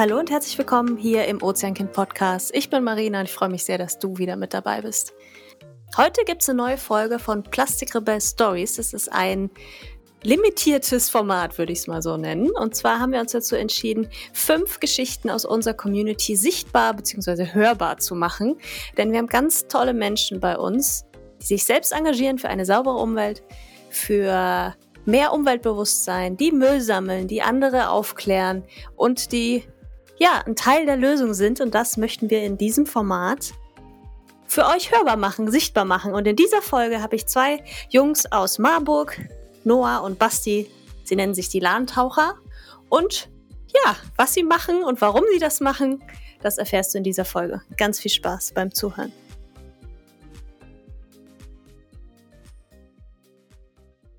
Hallo und herzlich willkommen hier im Ozeankind Podcast. Ich bin Marina und ich freue mich sehr, dass du wieder mit dabei bist. Heute gibt es eine neue Folge von Plastic Rebel Stories. Das ist ein limitiertes Format, würde ich es mal so nennen. Und zwar haben wir uns dazu entschieden, fünf Geschichten aus unserer Community sichtbar bzw. hörbar zu machen. Denn wir haben ganz tolle Menschen bei uns, die sich selbst engagieren für eine saubere Umwelt, für mehr Umweltbewusstsein, die Müll sammeln, die andere aufklären und die ja, ein Teil der Lösung sind und das möchten wir in diesem Format für euch hörbar machen, sichtbar machen. Und in dieser Folge habe ich zwei Jungs aus Marburg, Noah und Basti. Sie nennen sich die Lahntaucher. Und ja, was sie machen und warum sie das machen, das erfährst du in dieser Folge. Ganz viel Spaß beim Zuhören.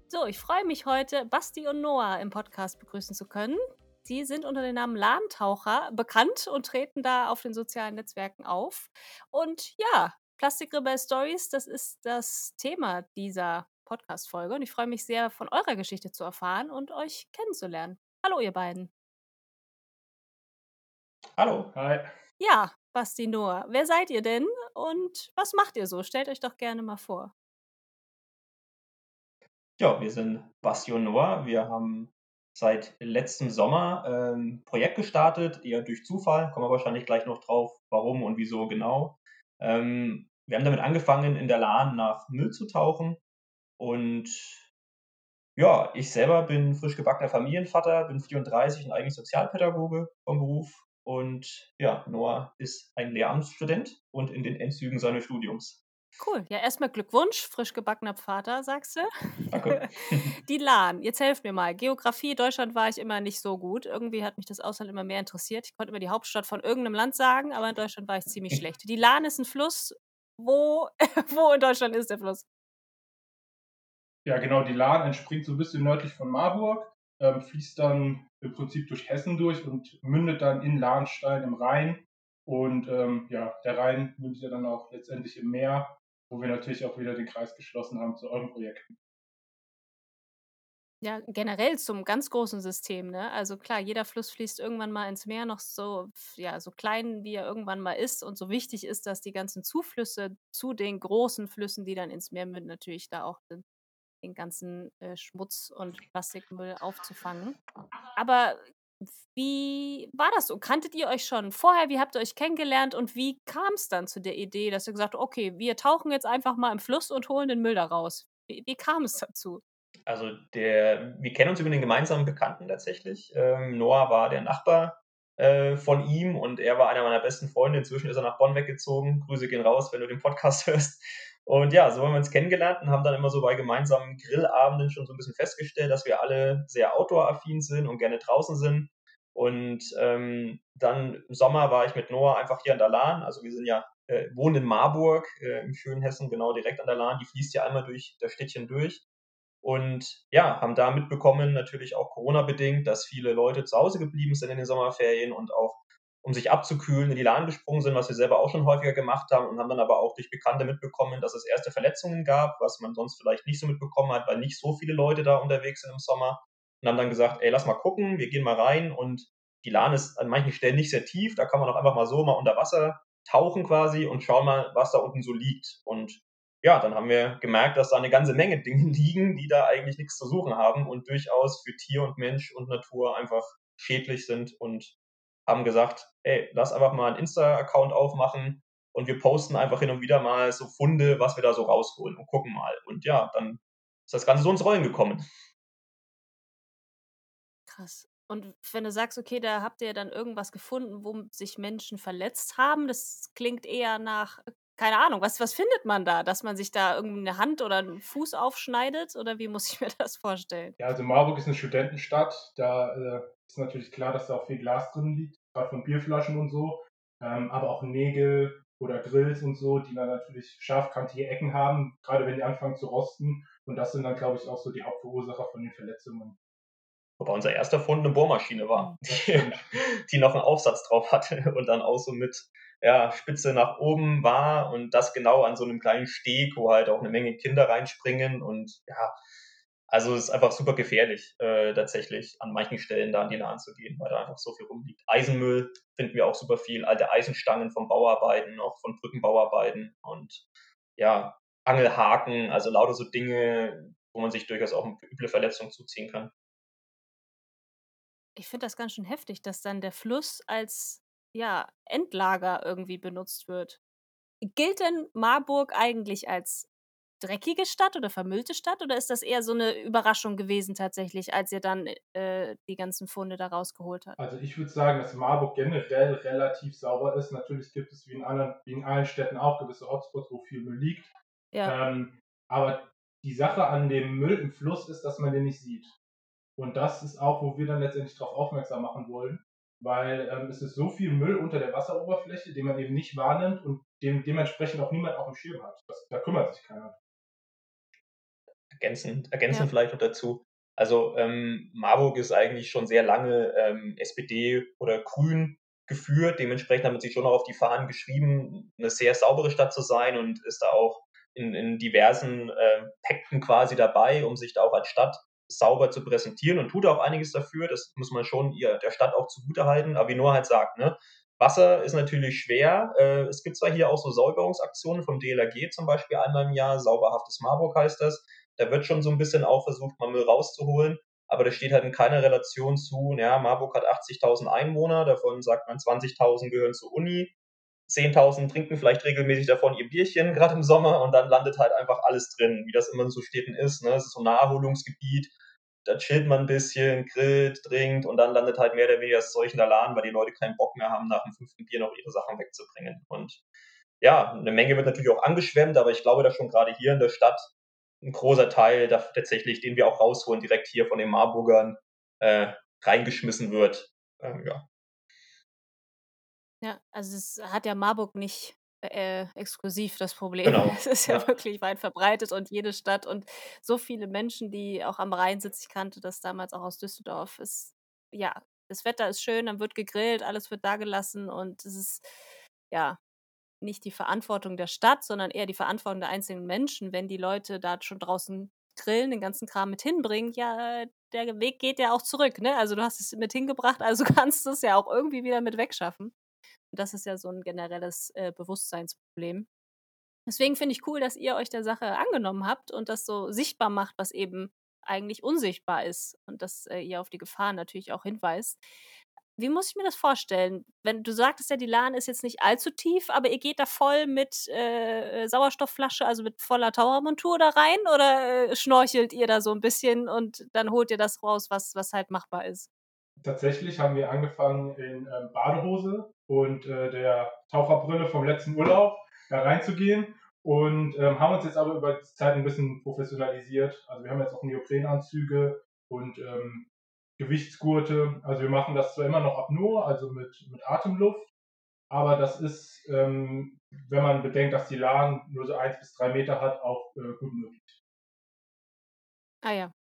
So, ich freue mich heute, Basti und Noah im Podcast begrüßen zu können. Sie sind unter dem Namen Lahntaucher bekannt und treten da auf den sozialen Netzwerken auf. Und ja, Plastic Rebel Stories, das ist das Thema dieser Podcast-Folge. Und ich freue mich sehr, von eurer Geschichte zu erfahren und euch kennenzulernen. Hallo, ihr beiden. Hallo. Hi. Ja, Basti Noah, wer seid ihr denn und was macht ihr so? Stellt euch doch gerne mal vor. Ja, wir sind Basti und Noah. Wir haben seit letztem Sommer ähm, Projekt gestartet, eher durch Zufall, kommen wir wahrscheinlich gleich noch drauf, warum und wieso genau. Ähm, wir haben damit angefangen, in der Lahn nach Müll zu tauchen und ja, ich selber bin frisch gebackener Familienvater, bin 34 und eigentlich Sozialpädagoge vom Beruf und ja, Noah ist ein Lehramtsstudent und in den Endzügen seines Studiums. Cool. Ja, erstmal Glückwunsch, frisch gebackener Vater, sagst du. Danke. Die Lahn, jetzt helft mir mal. Geografie, Deutschland war ich immer nicht so gut. Irgendwie hat mich das Ausland immer mehr interessiert. Ich konnte immer die Hauptstadt von irgendeinem Land sagen, aber in Deutschland war ich ziemlich schlecht. Die Lahn ist ein Fluss. Wo, wo in Deutschland ist der Fluss? Ja, genau. Die Lahn entspringt so ein bisschen nördlich von Marburg, ähm, fließt dann im Prinzip durch Hessen durch und mündet dann in Lahnstein im Rhein. Und ähm, ja, der Rhein mündet ja dann auch letztendlich im Meer wo wir natürlich auch wieder den Kreis geschlossen haben zu euren Projekten. Ja, generell zum ganz großen System, ne? Also klar, jeder Fluss fließt irgendwann mal ins Meer, noch so, ja, so klein, wie er irgendwann mal ist. Und so wichtig ist, dass die ganzen Zuflüsse zu den großen Flüssen, die dann ins Meer münden, natürlich da auch den, den ganzen äh, Schmutz und Plastikmüll aufzufangen. Aber wie war das so? Kanntet ihr euch schon vorher? Wie habt ihr euch kennengelernt und wie kam es dann zu der Idee, dass ihr gesagt habt, okay, wir tauchen jetzt einfach mal im Fluss und holen den Müll da raus? Wie, wie kam es dazu? Also der, wir kennen uns über den gemeinsamen Bekannten tatsächlich. Ähm, Noah war der Nachbar äh, von ihm und er war einer meiner besten Freunde. Inzwischen ist er nach Bonn weggezogen. Grüße gehen raus, wenn du den Podcast hörst. Und ja, so haben wir uns kennengelernt und haben dann immer so bei gemeinsamen Grillabenden schon so ein bisschen festgestellt, dass wir alle sehr outdoor-affin sind und gerne draußen sind. Und ähm, dann im Sommer war ich mit Noah einfach hier an der Lahn. Also wir sind ja, äh, wohnen in Marburg, äh, im schönen Hessen, genau direkt an der Lahn. Die fließt ja einmal durch das Städtchen durch. Und ja, haben da mitbekommen, natürlich auch Corona-bedingt, dass viele Leute zu Hause geblieben sind in den Sommerferien und auch um sich abzukühlen, in die Lahn gesprungen sind, was wir selber auch schon häufiger gemacht haben und haben dann aber auch durch Bekannte mitbekommen, dass es erste Verletzungen gab, was man sonst vielleicht nicht so mitbekommen hat, weil nicht so viele Leute da unterwegs sind im Sommer. Und haben dann gesagt, ey, lass mal gucken, wir gehen mal rein und die Lahn ist an manchen Stellen nicht sehr tief, da kann man auch einfach mal so mal unter Wasser tauchen quasi und schauen mal, was da unten so liegt. Und ja, dann haben wir gemerkt, dass da eine ganze Menge Dinge liegen, die da eigentlich nichts zu suchen haben und durchaus für Tier und Mensch und Natur einfach schädlich sind und haben gesagt, ey, lass einfach mal einen Insta-Account aufmachen und wir posten einfach hin und wieder mal so Funde, was wir da so rausholen und gucken mal. Und ja, dann ist das Ganze so ins Rollen gekommen. Krass. Und wenn du sagst, okay, da habt ihr dann irgendwas gefunden, wo sich Menschen verletzt haben, das klingt eher nach, keine Ahnung, was, was findet man da? Dass man sich da irgendwie eine Hand oder einen Fuß aufschneidet? Oder wie muss ich mir das vorstellen? Ja, also Marburg ist eine Studentenstadt. Da äh, ist natürlich klar, dass da auch viel Glas drin liegt gerade von Bierflaschen und so, ähm, aber auch Nägel oder Grills und so, die dann natürlich scharfkantige Ecken haben, gerade wenn die anfangen zu rosten. Und das sind dann, glaube ich, auch so die Hauptverursacher von den Verletzungen. Wobei unser erster Fund eine Bohrmaschine war, die, die noch einen Aufsatz drauf hatte und dann auch so mit ja, Spitze nach oben war und das genau an so einem kleinen Steg, wo halt auch eine Menge Kinder reinspringen und ja, also es ist einfach super gefährlich, äh, tatsächlich an manchen Stellen da an die Lahn zu gehen, weil da einfach so viel rumliegt. Eisenmüll finden wir auch super viel, alte Eisenstangen von Bauarbeiten, auch von Brückenbauarbeiten und ja, Angelhaken, also lauter so Dinge, wo man sich durchaus auch eine üble Verletzung zuziehen kann. Ich finde das ganz schön heftig, dass dann der Fluss als ja, Endlager irgendwie benutzt wird. Gilt denn Marburg eigentlich als dreckige Stadt oder vermüllte Stadt oder ist das eher so eine Überraschung gewesen tatsächlich, als ihr dann äh, die ganzen Funde da rausgeholt habt? Also ich würde sagen, dass Marburg generell relativ sauber ist. Natürlich gibt es wie in, anderen, wie in allen Städten auch gewisse Hotspots, wo viel Müll liegt. Ja. Ähm, aber die Sache an dem Müll im Fluss ist, dass man den nicht sieht. Und das ist auch, wo wir dann letztendlich darauf aufmerksam machen wollen, weil ähm, es ist so viel Müll unter der Wasseroberfläche, den man eben nicht wahrnimmt und dem dementsprechend auch niemand auf dem Schirm hat. Das, da kümmert sich keiner ergänzend, ergänzend ja. vielleicht noch dazu. Also ähm, Marburg ist eigentlich schon sehr lange ähm, SPD oder Grün geführt. Dementsprechend haben sie schon auch auf die Fahnen geschrieben, eine sehr saubere Stadt zu sein und ist da auch in, in diversen äh, Pakten quasi dabei, um sich da auch als Stadt sauber zu präsentieren und tut auch einiges dafür. Das muss man schon ihr, der Stadt auch zugutehalten. Aber wie Noah halt sagt, ne, Wasser ist natürlich schwer. Äh, es gibt zwar hier auch so Säuberungsaktionen vom DLRG zum Beispiel einmal im Jahr, sauberhaftes Marburg heißt das. Da wird schon so ein bisschen auch versucht, mal Müll rauszuholen, aber das steht halt in keiner Relation zu, ja, Marburg hat 80.000 Einwohner, davon sagt man 20.000 gehören zur Uni, 10.000 trinken vielleicht regelmäßig davon ihr Bierchen, gerade im Sommer, und dann landet halt einfach alles drin, wie das immer in so Städten ist. Ne? Es ist so ein Naherholungsgebiet, da chillt man ein bisschen, grillt, trinkt und dann landet halt mehr oder weniger das Zeug in der Laden, weil die Leute keinen Bock mehr haben, nach dem fünften Bier noch ihre Sachen wegzubringen. Und ja, eine Menge wird natürlich auch angeschwemmt, aber ich glaube, dass schon gerade hier in der Stadt ein großer Teil da, tatsächlich, den wir auch rausholen, direkt hier von den Marburgern äh, reingeschmissen wird. Ähm, ja. Ja, also es hat ja Marburg nicht äh, exklusiv das Problem. Genau. Es ist ja, ja, wirklich weit verbreitet und jede Stadt und so viele Menschen, die auch am Rhein sitzen. Ich kannte das damals auch aus Düsseldorf. Ist, ja, das Wetter ist schön, dann wird gegrillt, alles wird da gelassen und es ist, ja, nicht die Verantwortung der Stadt, sondern eher die Verantwortung der einzelnen Menschen, wenn die Leute da schon draußen grillen, den ganzen Kram mit hinbringen, ja, der Weg geht ja auch zurück, ne? Also du hast es mit hingebracht, also kannst du es ja auch irgendwie wieder mit wegschaffen. Das ist ja so ein generelles äh, Bewusstseinsproblem. Deswegen finde ich cool, dass ihr euch der Sache angenommen habt und das so sichtbar macht, was eben eigentlich unsichtbar ist und dass äh, ihr auf die Gefahren natürlich auch hinweist. Wie muss ich mir das vorstellen? Wenn du sagtest ja, die Lahn ist jetzt nicht allzu tief, aber ihr geht da voll mit äh, Sauerstoffflasche, also mit voller Tauchermontur da rein oder äh, schnorchelt ihr da so ein bisschen und dann holt ihr das raus, was, was halt machbar ist? Tatsächlich haben wir angefangen in ähm, Badehose und äh, der Taucherbrille vom letzten Urlaub da reinzugehen und ähm, haben uns jetzt aber über die Zeit ein bisschen professionalisiert. Also wir haben jetzt auch Neoprenanzüge und ähm, Gewichtsgurte. Also wir machen das zwar immer noch Apnoe, also mit, mit Atemluft, aber das ist, ähm, wenn man bedenkt, dass die Lahn nur so eins bis drei Meter hat, auch äh, gut möglich. Ah ja.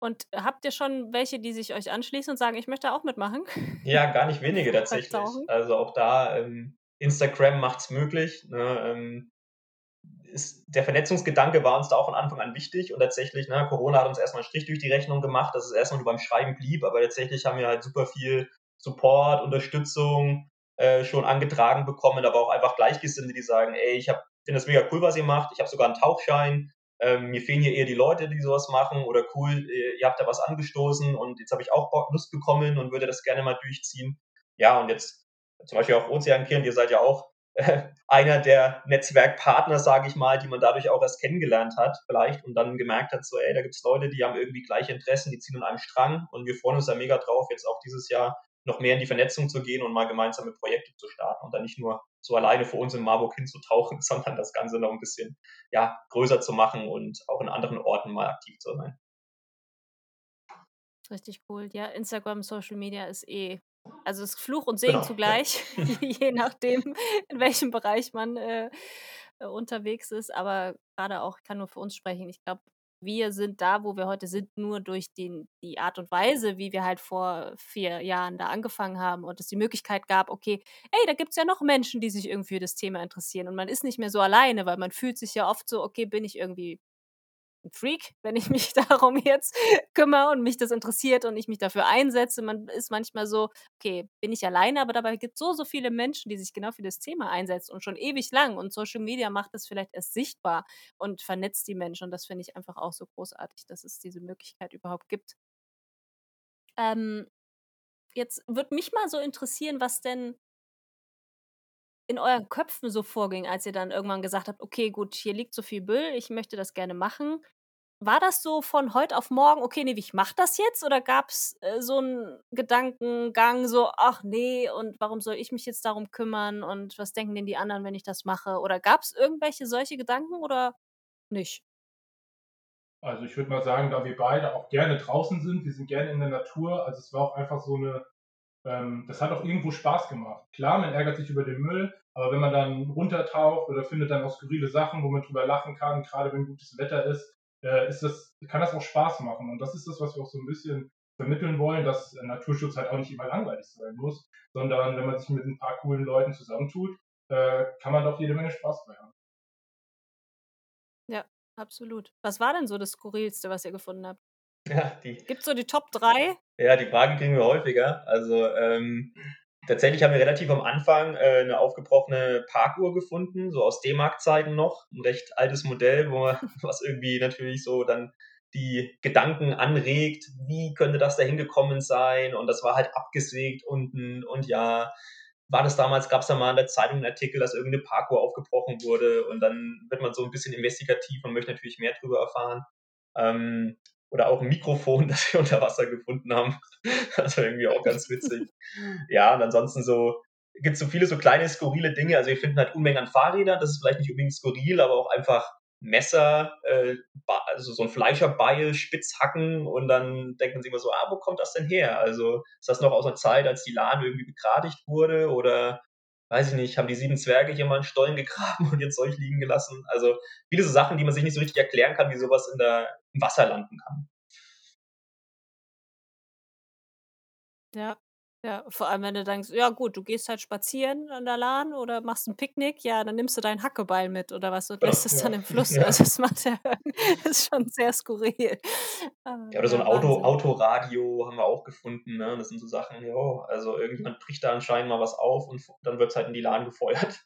Und habt ihr schon welche, die sich euch anschließen und sagen, ich möchte auch mitmachen? Ja, gar nicht wenige tatsächlich. Also auch da, ähm, Instagram macht es möglich. Ne, ähm, ist, der Vernetzungsgedanke war uns da auch von Anfang an wichtig und tatsächlich, ne, Corona hat uns erstmal einen Strich durch die Rechnung gemacht, dass es erstmal nur beim Schreiben blieb, aber tatsächlich haben wir halt super viel Support, Unterstützung äh, schon angetragen bekommen, aber auch einfach Gleichgesinnte, die sagen, ey, ich finde das mega cool, was ihr macht, ich habe sogar einen Tauchschein, ähm, mir fehlen hier eher die Leute, die sowas machen oder cool, ihr habt da was angestoßen und jetzt habe ich auch Lust bekommen und würde das gerne mal durchziehen. Ja, und jetzt zum Beispiel auch Ozeankind, ihr seid ja auch einer der Netzwerkpartner, sage ich mal, die man dadurch auch erst kennengelernt hat, vielleicht und dann gemerkt hat, so, ey, da gibt es Leute, die haben irgendwie gleiche Interessen, die ziehen an einem Strang und wir freuen uns da mega drauf, jetzt auch dieses Jahr noch mehr in die Vernetzung zu gehen und mal gemeinsame Projekte zu starten und dann nicht nur so alleine vor uns in Marburg hinzutauchen, sondern das Ganze noch ein bisschen ja, größer zu machen und auch in anderen Orten mal aktiv zu sein. Richtig cool. Ja, Instagram, Social Media ist eh also es ist Fluch und Segen genau, zugleich, ja. je nachdem, in welchem Bereich man äh, unterwegs ist. Aber gerade auch, ich kann nur für uns sprechen, ich glaube, wir sind da, wo wir heute sind, nur durch den, die Art und Weise, wie wir halt vor vier Jahren da angefangen haben und es die Möglichkeit gab, okay, ey, da gibt es ja noch Menschen, die sich irgendwie für das Thema interessieren und man ist nicht mehr so alleine, weil man fühlt sich ja oft so, okay, bin ich irgendwie ein Freak, wenn ich mich darum jetzt kümmere und mich das interessiert und ich mich dafür einsetze. Man ist manchmal so, okay, bin ich alleine, aber dabei gibt es so, so viele Menschen, die sich genau für das Thema einsetzen und schon ewig lang. Und Social Media macht das vielleicht erst sichtbar und vernetzt die Menschen. Und das finde ich einfach auch so großartig, dass es diese Möglichkeit überhaupt gibt. Ähm, jetzt würde mich mal so interessieren, was denn in euren Köpfen so vorging, als ihr dann irgendwann gesagt habt: „Okay, gut, hier liegt so viel Müll, ich möchte das gerne machen.“ War das so von heute auf morgen: „Okay, ne, ich mache das jetzt“, oder gab's, äh, so 'n Gedankengang so: „Ach ne, und warum soll ich mich jetzt darum kümmern und was denken denn die anderen, wenn ich das mache?“ Oder gab's irgendwelche solche Gedanken oder nicht? Also, ich würde mal sagen, da wir beide auch gerne draußen sind, wir sind gerne in der Natur, also es war auch einfach so 'ne ähm, das hat auch irgendwo Spaß gemacht. Klar, man ärgert sich über den Müll, aber wenn man dann runtertaucht oder findet dann auch skurrile Sachen, wo man drüber lachen kann, gerade wenn gutes Wetter ist, äh, ist das, kann das auch Spaß machen. Und das ist das, was wir auch so ein bisschen vermitteln wollen, dass Naturschutz halt auch nicht immer langweilig sein muss, sondern wenn man sich mit ein paar coolen Leuten zusammentut, äh, kann man doch jede Menge Spaß bei haben. Ja, absolut. Was war denn so das Skurrilste, was ihr gefunden habt? Ja, die. Gibt's so die Top 3? Ja, die Fragen kriegen wir häufiger. Also ähm, tatsächlich haben wir relativ am Anfang äh, eine aufgebrochene Parkuhr gefunden, so aus D-Mark-Zeiten noch. Ein recht altes Modell, wo man, was irgendwie natürlich so dann die Gedanken anregt, wie könnte das da hingekommen sein? Und das war halt abgesägt unten und ja, war das damals, gab es da mal in der Zeitung einen Artikel, dass irgendeine Parkuhr aufgebrochen wurde und dann wird man so ein bisschen investigativ und möchte natürlich mehr darüber erfahren. Ähm, oder auch ein Mikrofon, das wir unter Wasser gefunden haben. Also irgendwie auch ganz witzig. Ja, und ansonsten so gibt es so viele so kleine skurrile Dinge. Also wir finden halt Unmengen an Fahrrädern, das ist vielleicht nicht unbedingt skurril, aber auch einfach Messer, äh, also so ein Fleischerbeil, Spitzhacken und dann denkt man sich immer so, ah, wo kommt das denn her? Also ist das noch aus einer Zeit, als die Lahn irgendwie begradigt wurde oder weiß ich nicht, haben die sieben Zwerge hier mal einen Stollen gegraben und jetzt Zeug liegen gelassen? Also viele so Sachen, die man sich nicht so richtig erklären kann, wie sowas in der, im Wasser landen kann. Ja, ja, vor allem, wenn du denkst, ja gut, du gehst halt spazieren an der Lahn oder machst ein Picknick, ja, dann nimmst du dein Hackebeil mit oder was und lässt es dann im Fluss. Ja. Also das macht ja das ist schon sehr skurril. Ja, oder so ein ja, Auto. Autoradio haben wir auch gefunden. Ne? Das sind so Sachen, ja, also irgendjemand bricht da anscheinend mal was auf und dann wird es halt in die Lahn gefeuert.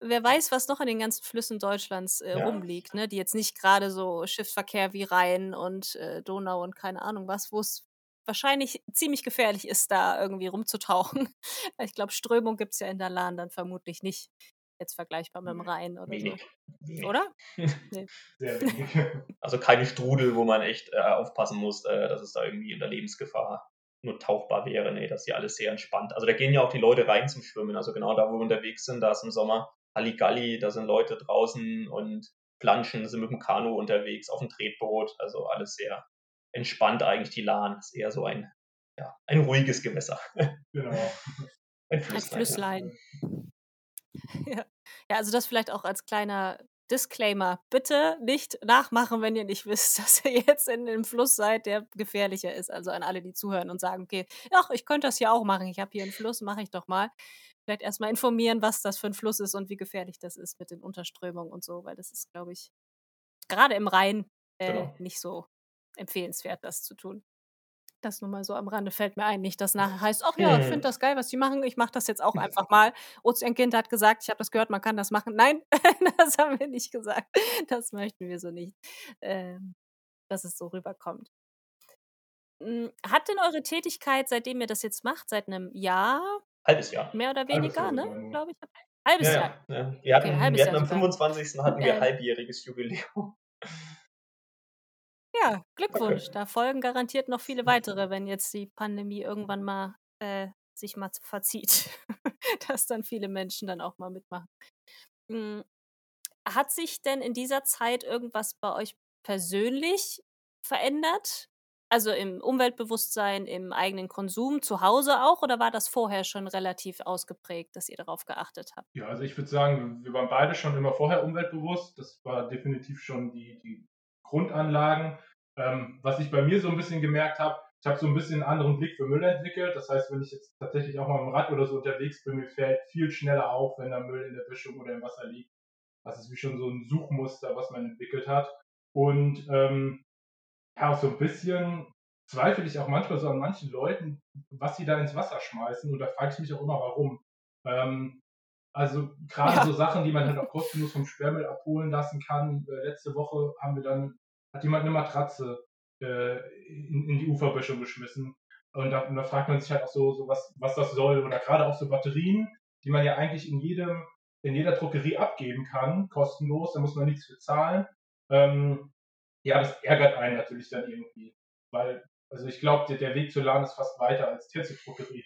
Wer weiß, was noch in den ganzen Flüssen Deutschlands äh, Ja. rumliegt, ne? Die jetzt nicht gerade so Schiffsverkehr wie Rhein und äh, Donau und keine Ahnung was, wo es wahrscheinlich ziemlich gefährlich ist, da irgendwie rumzutauchen. Ich glaube, Strömung gibt es ja in der Lahn dann vermutlich nicht. Jetzt vergleichbar mit dem Rhein oder Wenig. so. Wenig. Oder? Sehr wenig. Also keine Strudel, wo man echt äh, aufpassen muss, äh, dass es da irgendwie in der Lebensgefahr nur tauchbar wäre. Nee, das ist ja alles sehr entspannt. Also da gehen ja auch die Leute rein zum Schwimmen. Also genau da, wo wir unterwegs sind, da ist im Sommer Halligalli, da sind Leute draußen und planschen, sind mit dem Kanu unterwegs, auf dem Tretboot. Also alles sehr entspannt eigentlich. Die Lahn ist eher so ein, ja, ein ruhiges Gewässer. genau. Ein Ein Flüsslein. Flüsslein. Ja. ja, also das vielleicht auch als kleiner Disclaimer. Bitte nicht nachmachen, wenn ihr nicht wisst, dass ihr jetzt in einem Fluss seid, der gefährlicher ist. Also an alle, die zuhören und sagen, okay, ach, ich könnte das ja auch machen. Ich habe hier einen Fluss, mache ich doch mal. Vielleicht erstmal informieren, was das für ein Fluss ist und wie gefährlich das ist mit den Unterströmungen und so, weil das ist, glaube ich, gerade im Rhein äh, Genau. nicht so empfehlenswert, das zu tun. Das nur mal so am Rande fällt mir ein. Nicht, dass nachher heißt, ach ja, ich finde Hm. das geil, was die machen. Ich mache das jetzt auch einfach mal. Ozeankind hat gesagt, ich habe das gehört, man kann das machen. Nein, das haben wir nicht gesagt. Das möchten wir so nicht, ähm, dass es so rüberkommt. Mm, Hat denn eure Tätigkeit, seitdem ihr das jetzt macht, seit einem Jahr Halbes Jahr. mehr oder weniger, ne? nur. Glaube ich. Halbes Ja, Jahr. ja. Wir hatten, Okay, halbes wir hatten Jahr am sogar. 25. hatten wir Ähm, halbjähriges Jubiläum. Ja, Glückwunsch. Da folgen garantiert noch viele weitere, wenn jetzt die Pandemie irgendwann mal äh, sich mal verzieht, dass dann viele Menschen dann auch mal mitmachen. Mm, Hat sich denn in dieser Zeit irgendwas bei euch persönlich verändert? Also im Umweltbewusstsein, im eigenen Konsum, zu Hause auch? Oder war das vorher schon relativ ausgeprägt, dass ihr darauf geachtet habt? Ja, also ich würde sagen, wir waren beide schon immer vorher umweltbewusst. Das war definitiv schon die, die Grundanlagen. Ähm, was ich bei mir so ein bisschen gemerkt habe, ich habe so ein bisschen einen anderen Blick für Müll entwickelt. Das heißt, wenn ich jetzt tatsächlich auch mal im Rad oder so unterwegs bin, mir fällt viel schneller auf, wenn da Müll in der Böschung oder im Wasser liegt. Das ist wie schon so ein Suchmuster, was man entwickelt hat. Und ähm, ja, auch so ein bisschen zweifle ich auch manchmal so an manchen Leuten, was sie da ins Wasser schmeißen. Und da frage ich mich auch immer, warum. Ähm, also gerade ja. so Sachen, die man halt auch kostenlos vom Sperrmüll abholen lassen kann. Äh, letzte Woche haben wir dann, hat jemand eine Matratze äh, in, in, die Uferböschung geschmissen. Und da, und da, fragt man sich halt auch so, so was, was das soll. Oder gerade auch so Batterien, die man ja eigentlich in jedem, in jeder Druckerie abgeben kann, kostenlos, da muss man nichts für zahlen. Ähm, ja, das ärgert einen natürlich dann irgendwie. Weil, also ich glaube, der, der, Weg zur LAN ist fast weiter als Druckerie.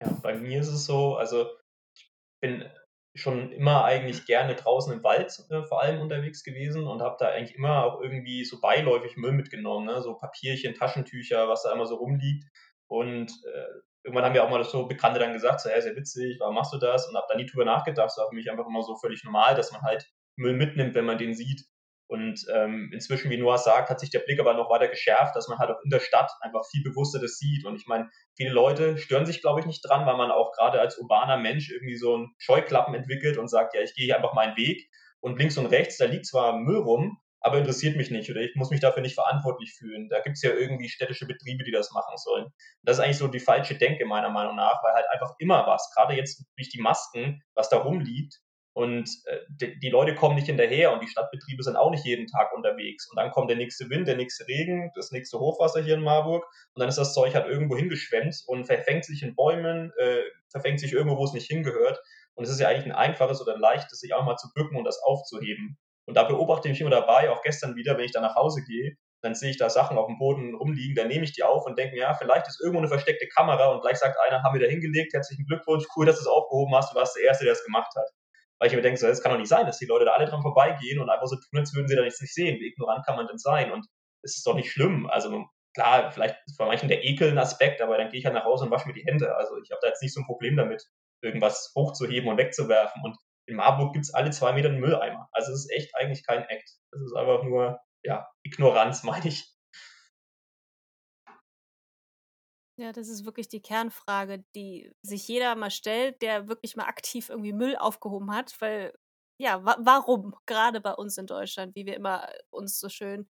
Ja, bei mir ist es so, also ich bin schon immer eigentlich gerne draußen im Wald äh, vor allem unterwegs gewesen und habe da eigentlich immer auch irgendwie so beiläufig Müll mitgenommen, ne? so Papierchen, Taschentücher, was da immer so rumliegt. Und äh, irgendwann haben ja auch mal so Bekannte dann gesagt, so, ja, sehr witzig, warum machst du das? Und habe da nie drüber nachgedacht. Das war für mich einfach immer so völlig normal, dass man halt Müll mitnimmt, wenn man den sieht. Und ähm, inzwischen, wie Noah sagt, hat sich der Blick aber noch weiter geschärft, dass man halt auch in der Stadt einfach viel bewusster das sieht. Und ich meine, viele Leute stören sich, glaube ich, nicht dran, weil man auch gerade als urbaner Mensch irgendwie so einen Scheuklappen entwickelt und sagt, ja, ich gehe hier einfach meinen Weg. Und links und rechts, da liegt zwar Müll rum, aber interessiert mich nicht oder ich muss mich dafür nicht verantwortlich fühlen. Da gibt es ja irgendwie städtische Betriebe, die das machen sollen. Und das ist eigentlich so die falsche Denke meiner Meinung nach, weil halt einfach immer was, gerade jetzt durch die Masken, was da rumliegt, und äh, die, Leute kommen nicht hinterher und die Stadtbetriebe sind auch nicht jeden Tag unterwegs. Und dann kommt der nächste Wind, der nächste Regen, das nächste Hochwasser hier in Marburg und dann ist das Zeug halt irgendwo hingeschwemmt und verfängt sich in Bäumen, äh, verfängt sich irgendwo, wo es nicht hingehört. Und es ist ja eigentlich ein einfaches oder ein leichtes, sich auch mal zu bücken und das aufzuheben. Und da beobachte ich mich immer dabei, auch gestern wieder, wenn ich dann nach Hause gehe, dann sehe ich da Sachen auf dem Boden rumliegen, dann nehme ich die auf und denke ja, vielleicht ist irgendwo eine versteckte Kamera und gleich sagt einer, haben wir da hingelegt, herzlichen Glückwunsch, cool, dass du es aufgehoben hast, du warst der Erste, der es gemacht hat. Weil ich mir denke, so, das kann doch nicht sein, dass die Leute da alle dran vorbeigehen und einfach so tun, als würden sie da nichts nicht sehen. Wie ignorant kann man denn sein? Und es ist doch nicht schlimm. Also klar, vielleicht bei manchen der Ekel ein Aspekt, aber dann gehe ich halt nach Hause und wasche mir die Hände. Also ich habe da jetzt nicht so ein Problem damit, irgendwas hochzuheben und wegzuwerfen. Und in Marburg gibt es alle zwei Meter einen Mülleimer. Also es ist echt eigentlich kein Act. Das ist einfach nur, ja, Ignoranz, meine ich. Ja, das ist wirklich die Kernfrage, die sich jeder mal stellt, der wirklich mal aktiv irgendwie Müll aufgehoben hat, weil ja, wa warum gerade bei uns in Deutschland, wie wir immer uns so schön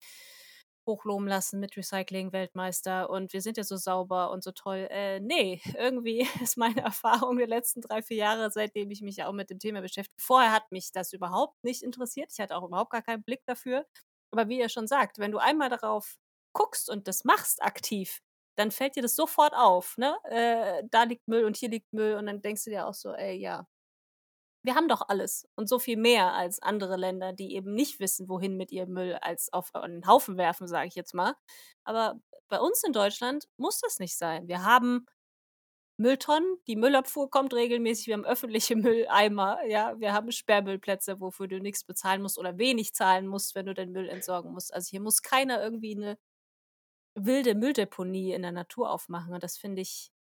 hochloben lassen mit Recycling-Weltmeister und wir sind ja so sauber und so toll. Äh, nee, irgendwie ist meine Erfahrung der letzten drei, vier Jahre, seitdem ich mich auch mit dem Thema beschäftige. Vorher hat mich das überhaupt nicht interessiert. Ich hatte auch überhaupt gar keinen Blick dafür. Aber wie ihr schon sagt, wenn du einmal darauf guckst und das machst aktiv, dann fällt dir das sofort auf, ne? Äh, da liegt Müll und hier liegt Müll und dann denkst du dir auch so, ey, ja, wir haben doch alles und so viel mehr als andere Länder, die eben nicht wissen, wohin mit ihrem Müll als auf einen Haufen werfen, sage ich jetzt mal. Aber bei uns in Deutschland muss das nicht sein. Wir haben Mülltonnen, die Müllabfuhr kommt regelmäßig, wir haben öffentliche Mülleimer, ja, wir haben Sperrmüllplätze, wofür du nichts bezahlen musst oder wenig zahlen musst, wenn du den Müll entsorgen musst. Also hier muss keiner irgendwie eine wilde Mülldeponie in der Natur aufmachen. Und das finde ich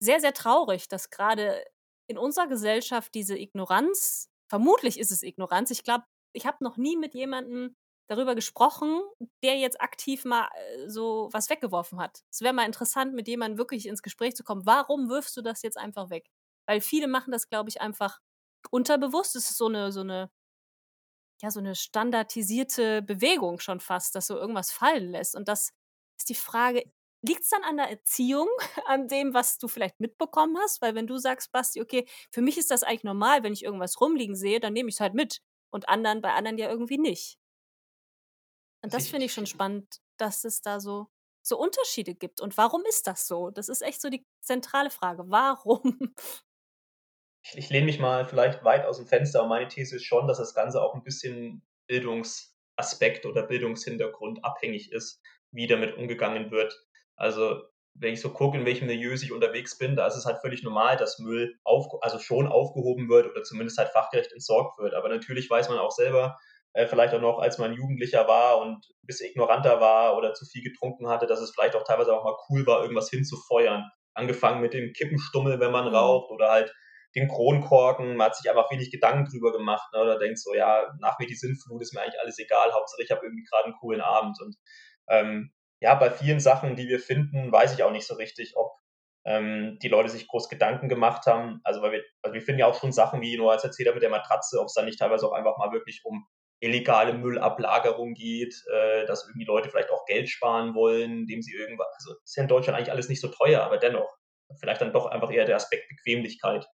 sehr, sehr traurig, dass gerade in unserer Gesellschaft diese Ignoranz, vermutlich ist es Ignoranz, ich glaube, ich habe noch nie mit jemandem darüber gesprochen, der jetzt aktiv mal äh, so was weggeworfen hat. Es wäre mal interessant, mit jemandem wirklich ins Gespräch zu kommen. Warum wirfst du das jetzt einfach weg? Weil viele machen das, glaube ich, einfach unterbewusst. Es ist so eine, so eine ja, so eine standardisierte Bewegung schon fast, dass so irgendwas fallen lässt. Und das ist die Frage, liegt es dann an der Erziehung, an dem, was du vielleicht mitbekommen hast? Weil wenn du sagst, Basti, okay, für mich ist das eigentlich normal, wenn ich irgendwas rumliegen sehe, dann nehme ich es halt mit. Und anderen, bei anderen ja irgendwie nicht. Und das finde ich schon spannend, dass es da so, so Unterschiede gibt. Und warum ist das so? Das ist echt so die zentrale Frage. Warum? Ich, ich lehne mich mal vielleicht weit aus dem Fenster, aber meine These ist schon, dass das Ganze auch ein bisschen Bildungsaspekt oder Bildungshintergrund abhängig ist wie damit umgegangen wird. Also wenn ich so gucke, in welchem Milieu ich unterwegs bin, da ist es halt völlig normal, dass Müll auf, also schon aufgehoben wird oder zumindest halt fachgerecht entsorgt wird. Aber natürlich weiß man auch selber, äh, vielleicht auch noch, als man Jugendlicher war und ein bisschen ignoranter war oder zu viel getrunken hatte, dass es vielleicht auch teilweise auch mal cool war, irgendwas hinzufeuern. Angefangen mit dem Kippenstummel, wenn man mhm. raucht oder halt den Kronkorken, man hat sich einfach wenig Gedanken drüber gemacht, ne, oder denkt so, ja, nach mir die Sinnflut ist mir eigentlich alles egal, Hauptsache ich habe irgendwie gerade einen coolen Abend und ähm, ja, bei vielen Sachen, die wir finden, weiß ich auch nicht so richtig, ob ähm, die Leute sich groß Gedanken gemacht haben. Also, weil wir, also wir finden ja auch schon Sachen wie nur als Erzähler mit der Matratze, ob es dann nicht teilweise auch einfach mal wirklich um illegale Müllablagerung geht, äh, dass irgendwie Leute vielleicht auch Geld sparen wollen, indem sie irgendwas, also ist ja in Deutschland eigentlich alles nicht so teuer, aber dennoch, vielleicht dann doch einfach eher der Aspekt Bequemlichkeit.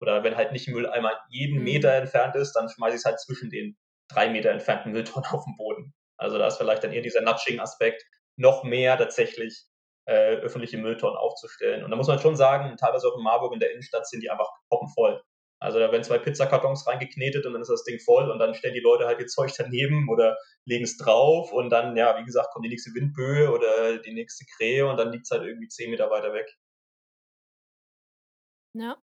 Oder wenn halt nicht Mülleimer jeden mhm. Meter entfernt ist, dann schmeiße ich es halt zwischen den drei Meter entfernten Mülltonnen auf den Boden. Also da ist vielleicht dann eher dieser Nudging-Aspekt noch mehr tatsächlich äh, öffentliche Mülltonnen aufzustellen. Und da muss man schon sagen, teilweise auch in Marburg in der Innenstadt sind die einfach voll. Also da werden zwei Pizzakartons reingeknetet und dann ist das Ding voll und dann stellen die Leute halt ihr Zeug daneben oder legen es drauf und dann, ja, wie gesagt, kommt die nächste Windböe oder die nächste Krähe und dann liegt es halt irgendwie zehn Meter weiter weg. Ja.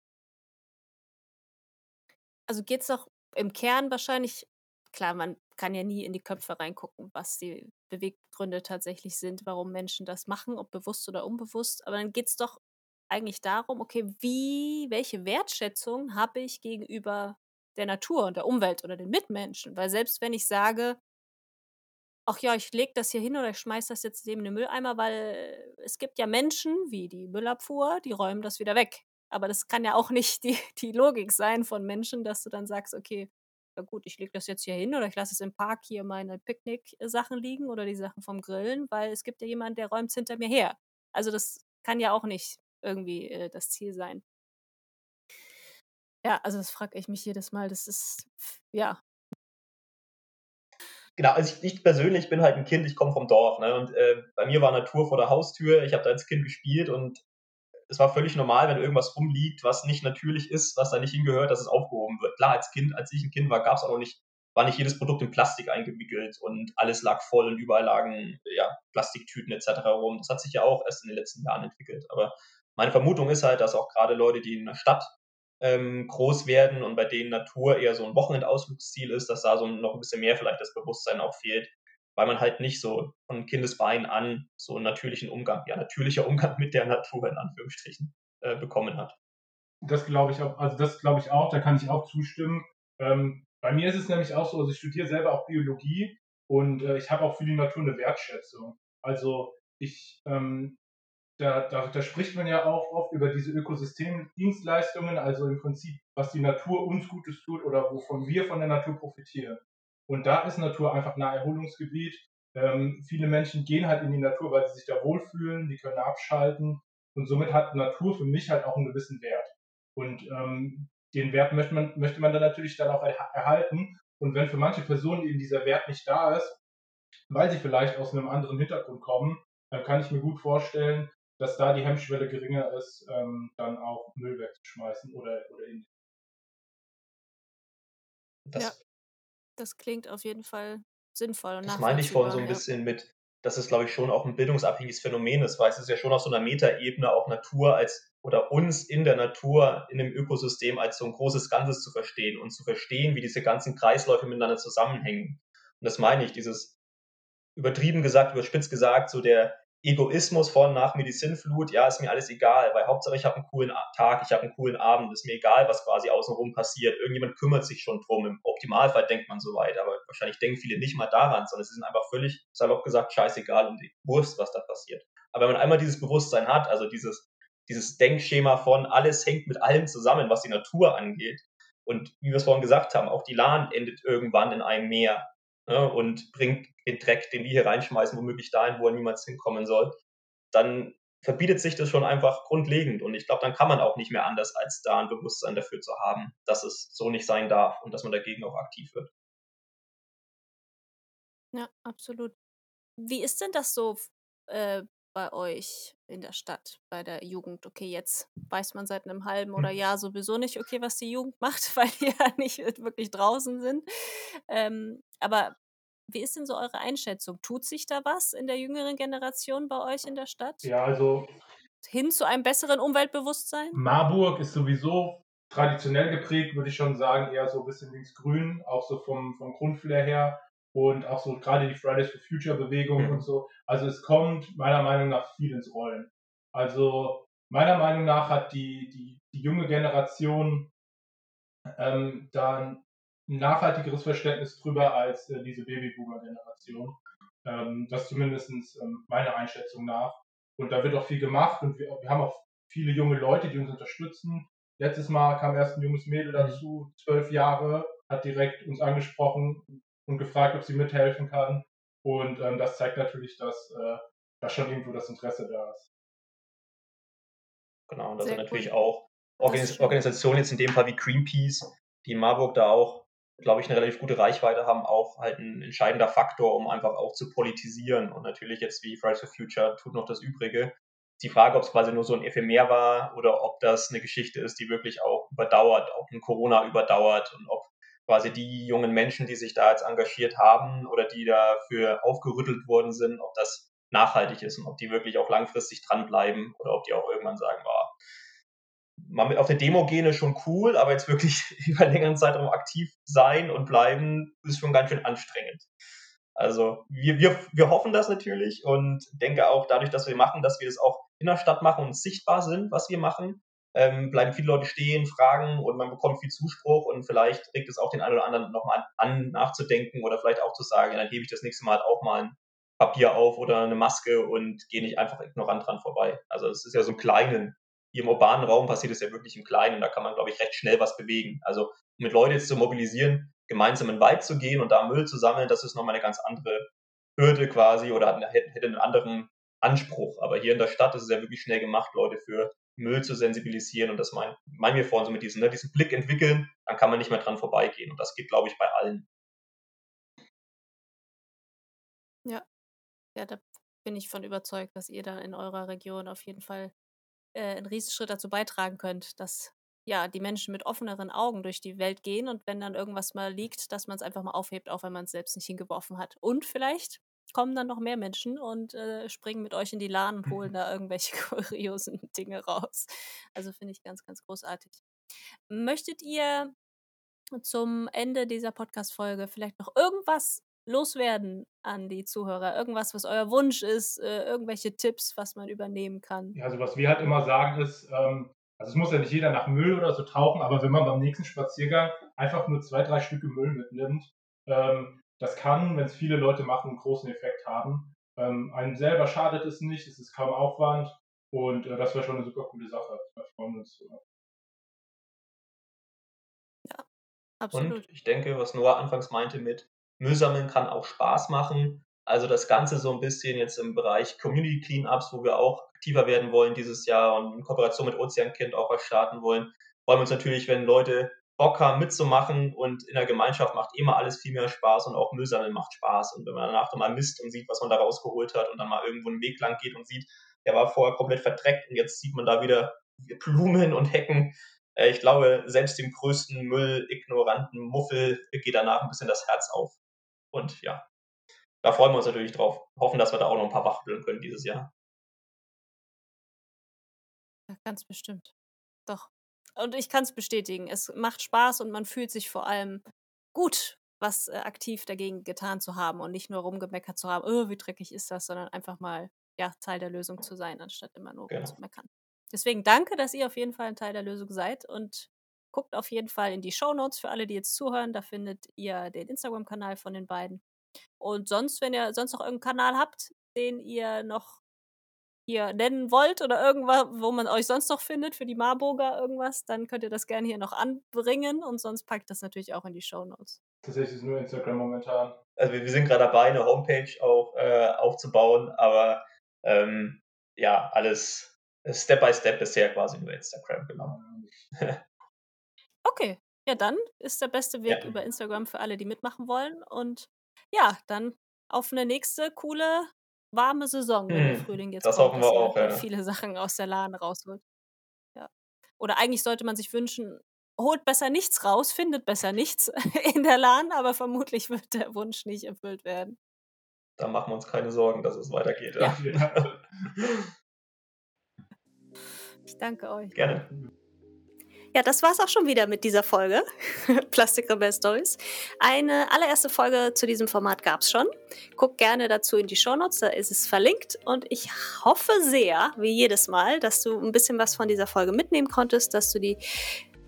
Also geht es doch im Kern wahrscheinlich, klar, man kann ja nie in die Köpfe reingucken, was die Beweggründe tatsächlich sind, warum Menschen das machen, ob bewusst oder unbewusst. Aber dann geht es doch eigentlich darum, okay, wie, welche Wertschätzung habe ich gegenüber der Natur und der Umwelt oder den Mitmenschen? Weil selbst wenn ich sage, ach ja, ich lege das hier hin oder ich schmeiße das jetzt neben den Mülleimer, weil es gibt ja Menschen, wie die Müllabfuhr, die räumen das wieder weg. Aber das kann ja auch nicht die, die Logik sein von Menschen, dass du dann sagst, okay, ja gut, ich lege das jetzt hier hin oder ich lasse es im Park hier meine Picknick-Sachen liegen oder die Sachen vom Grillen, weil es gibt ja jemanden, der räumt es hinter mir her. Also das kann ja auch nicht irgendwie äh, das Ziel sein. Ja, also das frage ich mich jedes Mal. Das ist, ja. Genau, also ich, ich persönlich bin halt ein Kind, ich komme vom Dorf. Ne? Und äh, bei mir war Natur vor der Haustür. Ich habe da als Kind gespielt und es war völlig normal, wenn irgendwas rumliegt, was nicht natürlich ist, was da nicht hingehört, dass es aufgehoben wird. Klar, als Kind, als ich ein Kind war, gab es auch nicht, war nicht jedes Produkt in Plastik eingewickelt und alles lag voll und überall lagen ja, Plastiktüten etc. rum. Das hat sich ja auch erst in den letzten Jahren entwickelt. Aber meine Vermutung ist halt, dass auch gerade Leute, die in der Stadt ähm, groß werden und bei denen Natur eher so ein Wochenendausflugsziel ist, dass da so noch ein bisschen mehr vielleicht das Bewusstsein auch fehlt, weil man halt nicht so von Kindesbein an so einen natürlichen Umgang, ja, natürlicher Umgang mit der Natur in Anführungsstrichen äh, bekommen hat. Das glaube ich auch, also das glaube ich auch, da kann ich auch zustimmen. Ähm, bei mir ist es nämlich auch so, also ich studiere selber auch Biologie und äh, ich habe auch für die Natur eine Wertschätzung. Also ich, ähm, da, da, da spricht man ja auch oft über diese Ökosystemdienstleistungen, also im Prinzip, was die Natur uns Gutes tut oder wovon wir von der Natur profitieren. Und da ist Natur einfach ein Erholungsgebiet. Ähm, viele Menschen gehen halt in die Natur, weil sie sich da wohlfühlen, die können abschalten. Und somit hat Natur für mich halt auch einen gewissen Wert. Und ähm, den Wert möchte man, möchte man dann natürlich dann auch erhalten. Und wenn für manche Personen eben dieser Wert nicht da ist, weil sie vielleicht aus einem anderen Hintergrund kommen, dann kann ich mir gut vorstellen, dass da die Hemmschwelle geringer ist, ähm, dann auch Müll wegzuschmeißen oder, oder in. Das, ja das klingt auf jeden Fall sinnvoll und Das meine ich vorhin so ein ja. bisschen mit, dass es, glaube ich, schon auch ein bildungsabhängiges Phänomen ist, weil es ist ja schon auf so einer Metaebene auch Natur als oder uns in der Natur, in dem Ökosystem als so ein großes Ganzes zu verstehen und zu verstehen, wie diese ganzen Kreisläufe miteinander zusammenhängen. Und das meine ich, dieses übertrieben gesagt, überspitzt gesagt, so der, Egoismus von nach mir die Sinnflut, ja, ist mir alles egal, weil Hauptsache ich habe einen coolen Tag, ich habe einen coolen Abend, ist mir egal, was quasi außenrum passiert. Irgendjemand kümmert sich schon drum. Im Optimalfall denkt man so weit, aber wahrscheinlich denken viele nicht mal daran, sondern es ist einfach völlig salopp gesagt scheißegal und Wurst, was da passiert. Aber wenn man einmal dieses Bewusstsein hat, also dieses, dieses Denkschema von alles hängt mit allem zusammen, was die Natur angeht, und wie wir es vorhin gesagt haben, auch die Lahn endet irgendwann in einem Meer ne, und bringt den Dreck, den wir hier reinschmeißen, womöglich dahin, wo er niemals hinkommen soll, dann verbietet sich das schon einfach grundlegend. Und ich glaube, dann kann man auch nicht mehr anders, als da ein Bewusstsein dafür zu haben, dass es so nicht sein darf und dass man dagegen auch aktiv wird. Ja, absolut. Wie ist denn das so äh, bei euch in der Stadt, bei der Jugend? Okay, jetzt weiß man seit einem halben oder hm. Jahr sowieso nicht, okay, was die Jugend macht, weil die ja nicht wirklich draußen sind. Ähm, aber wie ist denn so eure Einschätzung? Tut sich da was in der jüngeren Generation bei euch in der Stadt? Ja, also. Hin zu einem besseren Umweltbewusstsein? Marburg ist sowieso traditionell geprägt, würde ich schon sagen, eher so ein bisschen linksgrün, auch so vom, vom Grundflair her und auch so gerade die Fridays for Future Bewegung und so. Also es kommt meiner Meinung nach viel ins Rollen. Also meiner Meinung nach hat die, die, die junge Generation ähm, da ein nachhaltigeres Verständnis drüber als äh, diese Babyboomer-Generation. Ähm, das zumindest ähm, meiner Einschätzung nach. Und da wird auch viel gemacht und wir, wir, haben auch viele junge Leute, die uns unterstützen. Letztes Mal kam erst ein junges Mädel dazu, zwölf Jahre, hat direkt uns angesprochen und gefragt, ob sie mithelfen kann. Und ähm, das zeigt natürlich, dass äh, da schon irgendwo das Interesse da ist. Genau, und das sind natürlich cool. auch Organis Organisationen jetzt in dem Fall wie Greenpeace, die in Marburg da auch, glaube ich, eine relativ gute Reichweite haben, auch halt ein entscheidender Faktor, um einfach auch zu politisieren. Und natürlich jetzt wie Fridays for Future tut noch das Übrige. Die Frage, ob es quasi nur so ein Ephemer war oder ob das eine Geschichte ist, die wirklich auch überdauert, auch ein Corona überdauert und ob quasi die jungen Menschen, die sich da jetzt engagiert haben oder die dafür aufgerüttelt worden sind, ob das nachhaltig ist und ob die wirklich auch langfristig dranbleiben oder ob die auch irgendwann sagen, oh, mal auf der Demo gehen ist schon cool, aber jetzt wirklich über längeren Zeitraum aktiv sein und bleiben ist schon ganz schön anstrengend. Also wir, wir, wir hoffen das natürlich und denke auch dadurch, dass wir machen, dass wir das auch in der Stadt machen und sichtbar sind, was wir machen, ähm, bleiben viele Leute stehen, fragen und man bekommt viel Zuspruch und vielleicht regt es auch den einen oder anderen nochmal an, nachzudenken oder vielleicht auch zu sagen, ja, dann hebe ich das nächste Mal auch mal ein Papier auf oder eine Maske und gehe nicht einfach ignorant dran vorbei. Also es ist ja so im Kleinen hier im urbanen Raum passiert es ja wirklich im Kleinen. Da kann man, glaube ich, recht schnell was bewegen. Also mit Leuten jetzt zu mobilisieren, gemeinsam in den Wald zu gehen und da Müll zu sammeln, das ist nochmal eine ganz andere Hürde quasi oder hätte einen anderen Anspruch. Aber hier in der Stadt ist es ja wirklich schnell gemacht, Leute für Müll zu sensibilisieren und das meinen mein wir vorhin so mit diesem, ne, diesen Blick entwickeln, dann kann man nicht mehr dran vorbeigehen. Und das geht, glaube ich, bei allen. Ja, ja, da bin ich von überzeugt, dass ihr da in eurer Region auf jeden Fall äh, einen Riesenschritt dazu beitragen könnt, dass ja die Menschen mit offeneren Augen durch die Welt gehen und wenn dann irgendwas mal liegt, dass man es einfach mal aufhebt, auch wenn man es selbst nicht hingeworfen hat. Und vielleicht kommen dann noch mehr Menschen und äh, springen mit euch in die Lahn und holen da irgendwelche kuriosen Dinge raus. Also finde ich ganz, ganz großartig. Möchtet ihr zum Ende dieser Podcast-Folge vielleicht noch irgendwas loswerden an die Zuhörer? Irgendwas, was euer Wunsch ist, äh, irgendwelche Tipps, was man übernehmen kann? Ja, also was wir halt immer sagen ist, ähm, also es muss ja nicht jeder nach Müll oder so tauchen, aber wenn man beim nächsten Spaziergang einfach nur zwei, drei Stücke Müll mitnimmt, ähm, das kann, wenn es viele Leute machen, einen großen Effekt haben. Ähm, einem selber schadet es nicht, es ist kaum Aufwand und äh, das wäre schon eine super coole Sache. Wir freuen uns. Ja, absolut. Und ich denke, was Noah anfangs meinte mit, Müll sammeln kann auch Spaß machen. Also das Ganze so ein bisschen jetzt im Bereich Community Cleanups, wo wir auch aktiver werden wollen dieses Jahr und in Kooperation mit Ozeankind auch was starten wollen. Freuen wir uns natürlich, wenn Leute Bock haben mitzumachen und in der Gemeinschaft macht immer alles viel mehr Spaß und auch Müll sammeln macht Spaß. Und wenn man danach dann mal misst und sieht, was man da rausgeholt hat und dann mal irgendwo einen Weg lang geht und sieht, der war vorher komplett verdreckt und jetzt sieht man da wieder Blumen und Hecken, äh, ich glaube, selbst dem größten Müll, ignoranten Muffel geht danach ein bisschen das Herz auf. Und ja, da freuen wir uns natürlich drauf. Hoffen, dass wir da auch noch ein paar wachrütteln können dieses Jahr. Ja, ganz bestimmt. Doch. Und ich kann es bestätigen. Es macht Spaß und man fühlt sich vor allem gut, was äh, aktiv dagegen getan zu haben und nicht nur rumgemeckert zu haben, oh, wie dreckig ist das, sondern einfach mal ja, Teil der Lösung zu sein, anstatt immer nur genau. zu meckern. Deswegen danke, dass ihr auf jeden Fall ein Teil der Lösung seid und Guckt auf jeden Fall in die Show Notes für alle, die jetzt zuhören. Da findet ihr den Instagram-Kanal von den beiden. Und sonst, wenn ihr sonst noch irgendeinen Kanal habt, den ihr noch hier nennen wollt oder irgendwas, wo man euch sonst noch findet für die Marburger irgendwas, dann könnt ihr das gerne hier noch anbringen und sonst packt das natürlich auch in die Show Notes. Tatsächlich ist nur Instagram momentan. Also wir, wir sind gerade dabei, eine Homepage auch äh, aufzubauen, aber ähm, ja, alles Step by Step bisher quasi nur Instagram, genau. Okay, ja, dann ist der beste Weg ja. über Instagram für alle, die mitmachen wollen. Und ja, dann auf eine nächste coole, warme Saison, wenn der hm, Frühling jetzt das kommt. Das hoffen wir auch, ja. Viele Sachen aus der Laden rausholt. Ja. Oder eigentlich sollte man sich wünschen, holt besser nichts raus, findet besser nichts in der Lahn, aber vermutlich wird der Wunsch nicht erfüllt werden. Da machen wir uns keine Sorgen, dass es weitergeht. Ja. ich danke euch. Gerne. Ja, das war's auch schon wieder mit dieser Folge Plastic Rebel Stories. Eine allererste Folge zu diesem Format gab's schon. Guck gerne dazu in die Shownotes, da ist es verlinkt. Und ich hoffe sehr, wie jedes Mal, dass du ein bisschen was von dieser Folge mitnehmen konntest, dass du die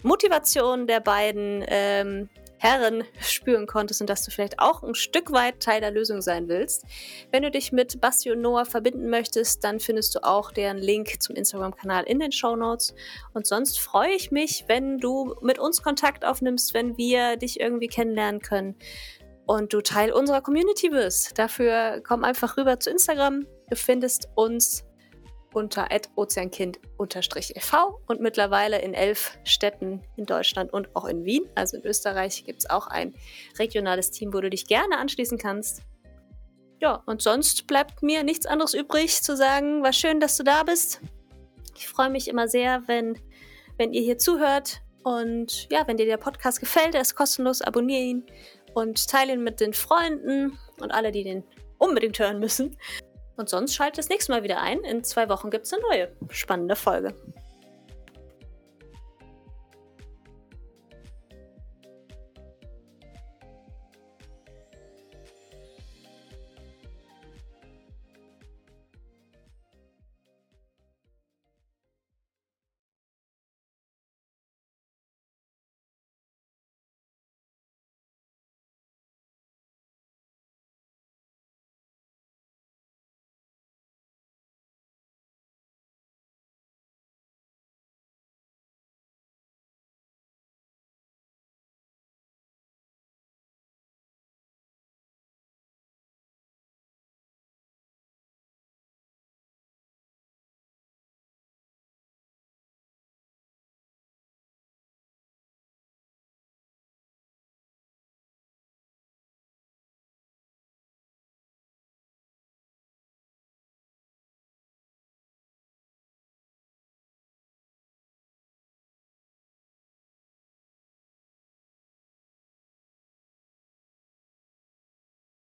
Motivation der beiden ähm, Herren spüren konntest und dass du vielleicht auch ein Stück weit Teil der Lösung sein willst. Wenn du dich mit Basti und Noah verbinden möchtest, dann findest du auch deren Link zum Instagram-Kanal in den Show Notes. Und sonst freue ich mich, wenn du mit uns Kontakt aufnimmst, wenn wir dich irgendwie kennenlernen können und du Teil unserer Community bist. Dafür komm einfach rüber zu Instagram. Du findest uns unter ozeankind-ev und mittlerweile in elf Städten in Deutschland und auch in Wien, also in Österreich, gibt es auch ein regionales Team, wo du dich gerne anschließen kannst. Ja, und sonst bleibt mir nichts anderes übrig zu sagen, war schön, dass du da bist. Ich freue mich immer sehr, wenn, wenn ihr hier zuhört. Und ja, wenn dir der Podcast gefällt, er ist kostenlos, abonniere ihn und teile ihn mit den Freunden und alle, die den unbedingt hören müssen. Und sonst schaltet das nächste Mal wieder ein. In zwei Wochen gibt es eine neue spannende Folge.